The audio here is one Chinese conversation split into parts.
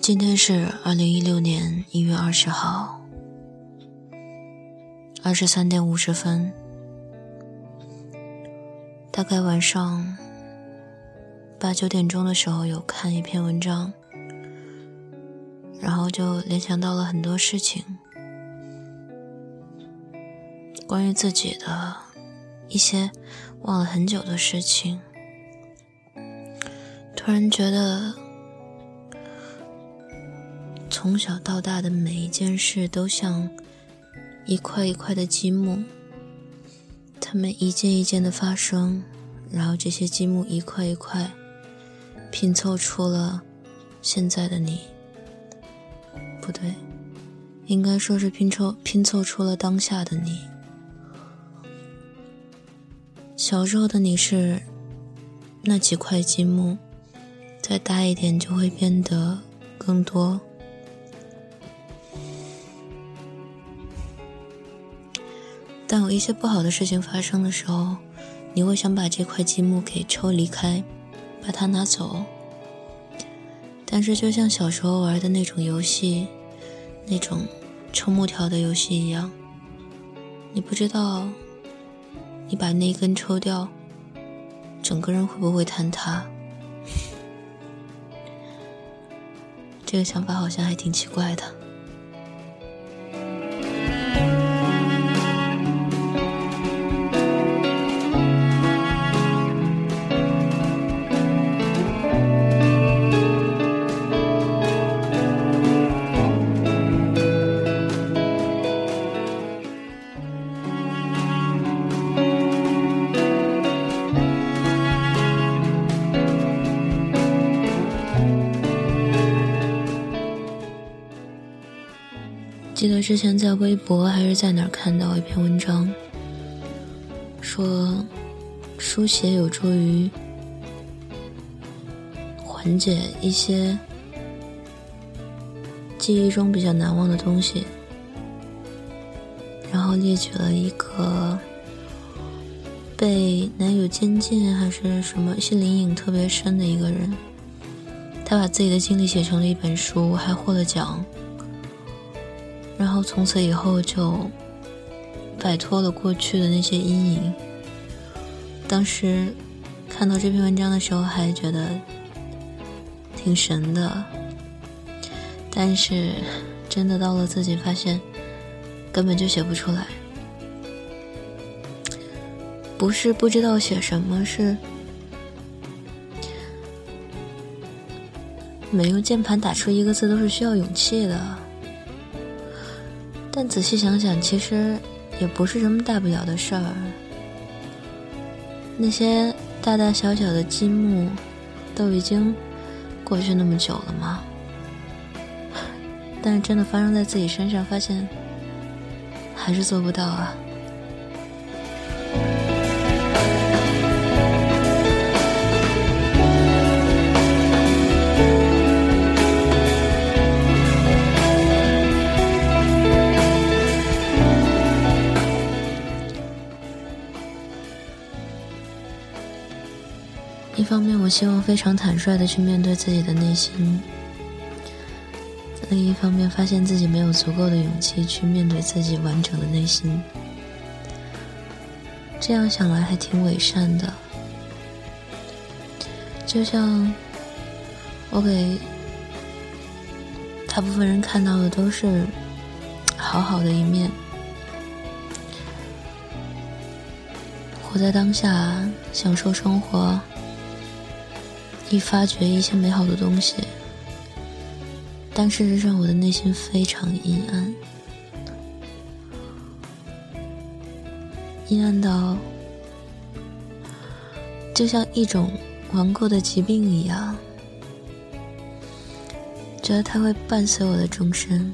今天是二零一六年一月二十号，二十三点五十分，大概晚上八九点钟的时候有看一篇文章，然后就联想到了很多事情，关于自己的一些忘了很久的事情，突然觉得。从小到大的每一件事都像一块一块的积木，它们一件一件的发生，然后这些积木一块一块拼凑出了现在的你。不对，应该说是拼凑拼凑出了当下的你。小时候的你是那几块积木，再大一点就会变得更多。当有一些不好的事情发生的时候，你会想把这块积木给抽离开，把它拿走。但是，就像小时候玩的那种游戏，那种抽木条的游戏一样，你不知道，你把那一根抽掉，整个人会不会坍塌？这个想法好像还挺奇怪的。记得之前在微博还是在哪儿看到一篇文章，说书写有助于缓解一些记忆中比较难忘的东西，然后列举了一个被男友监禁还是什么心理阴影特别深的一个人，他把自己的经历写成了一本书，还获了奖。然后从此以后就摆脱了过去的那些阴影。当时看到这篇文章的时候，还觉得挺神的，但是真的到了自己发现，根本就写不出来。不是不知道写什么，是每用键盘打出一个字都是需要勇气的。但仔细想想，其实也不是什么大不了的事儿。那些大大小小的积木，都已经过去那么久了吗？但是真的发生在自己身上，发现还是做不到啊。希望非常坦率的去面对自己的内心；另一方面，发现自己没有足够的勇气去面对自己完整的内心。这样想来还挺伪善的，就像我给大部分人看到的都是好好的一面，活在当下，享受生活。以发掘一些美好的东西，但事实上，我的内心非常阴暗，阴暗到就像一种顽固的疾病一样，觉得它会伴随我的终身。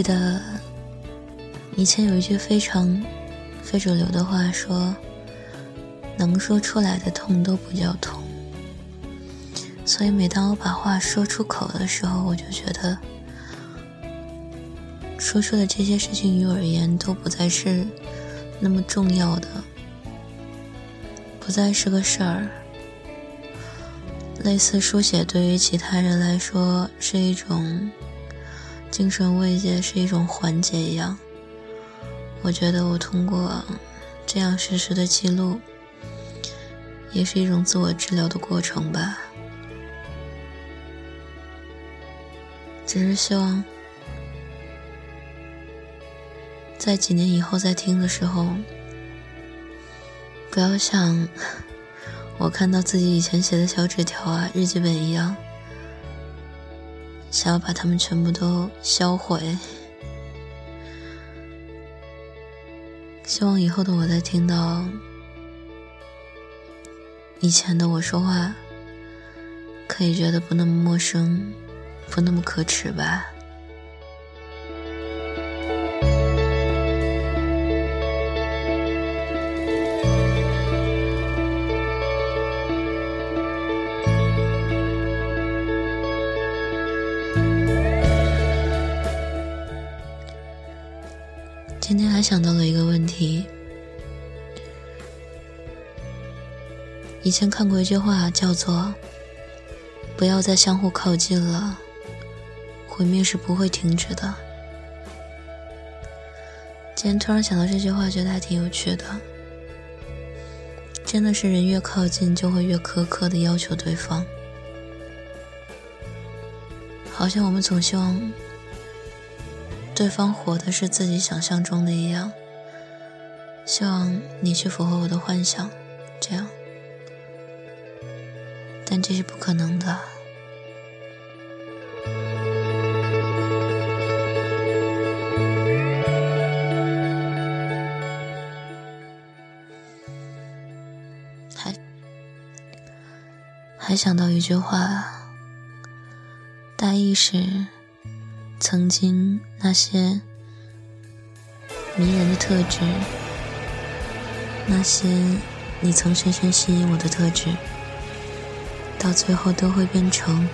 记得以前有一句非常非主流的话说：“能说出来的痛都不叫痛。”所以每当我把话说出口的时候，我就觉得说出的这些事情于我而言都不再是那么重要的，不再是个事儿。类似书写对于其他人来说是一种。精神慰藉是一种缓解一样，我觉得我通过这样实时的记录，也是一种自我治疗的过程吧。只是希望在几年以后再听的时候，不要像我看到自己以前写的小纸条啊、日记本一样。想要把它们全部都销毁。希望以后的我再听到以前的我说话，可以觉得不那么陌生，不那么可耻吧。今天还想到了一个问题。以前看过一句话，叫做“不要再相互靠近了，毁灭是不会停止的。”今天突然想到这句话，觉得还挺有趣的。真的是人越靠近，就会越苛刻的要求对方，好像我们总希望。对方活的是自己想象中的一样，希望你去符合我的幻想，这样，但这是不可能的。还还想到一句话，大意是。曾经那些迷人的特质，那些你曾深深吸引我的特质，到最后都会变成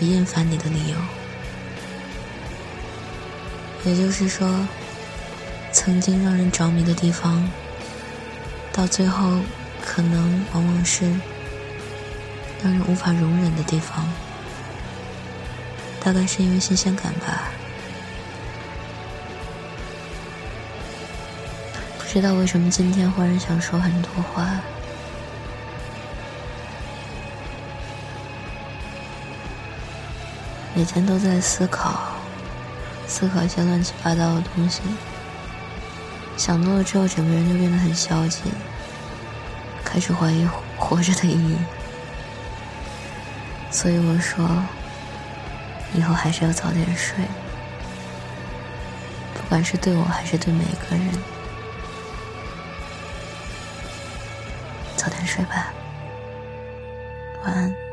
我厌烦你的理由。也就是说，曾经让人着迷的地方，到最后可能往往是让人无法容忍的地方。大概是因为新鲜感吧，不知道为什么今天忽然想说很多话。每天都在思考，思考一些乱七八糟的东西，想多了之后，整个人就变得很消极，开始怀疑活着的意义。所以我说。以后还是要早点睡，不管是对我还是对每个人，早点睡吧，晚安。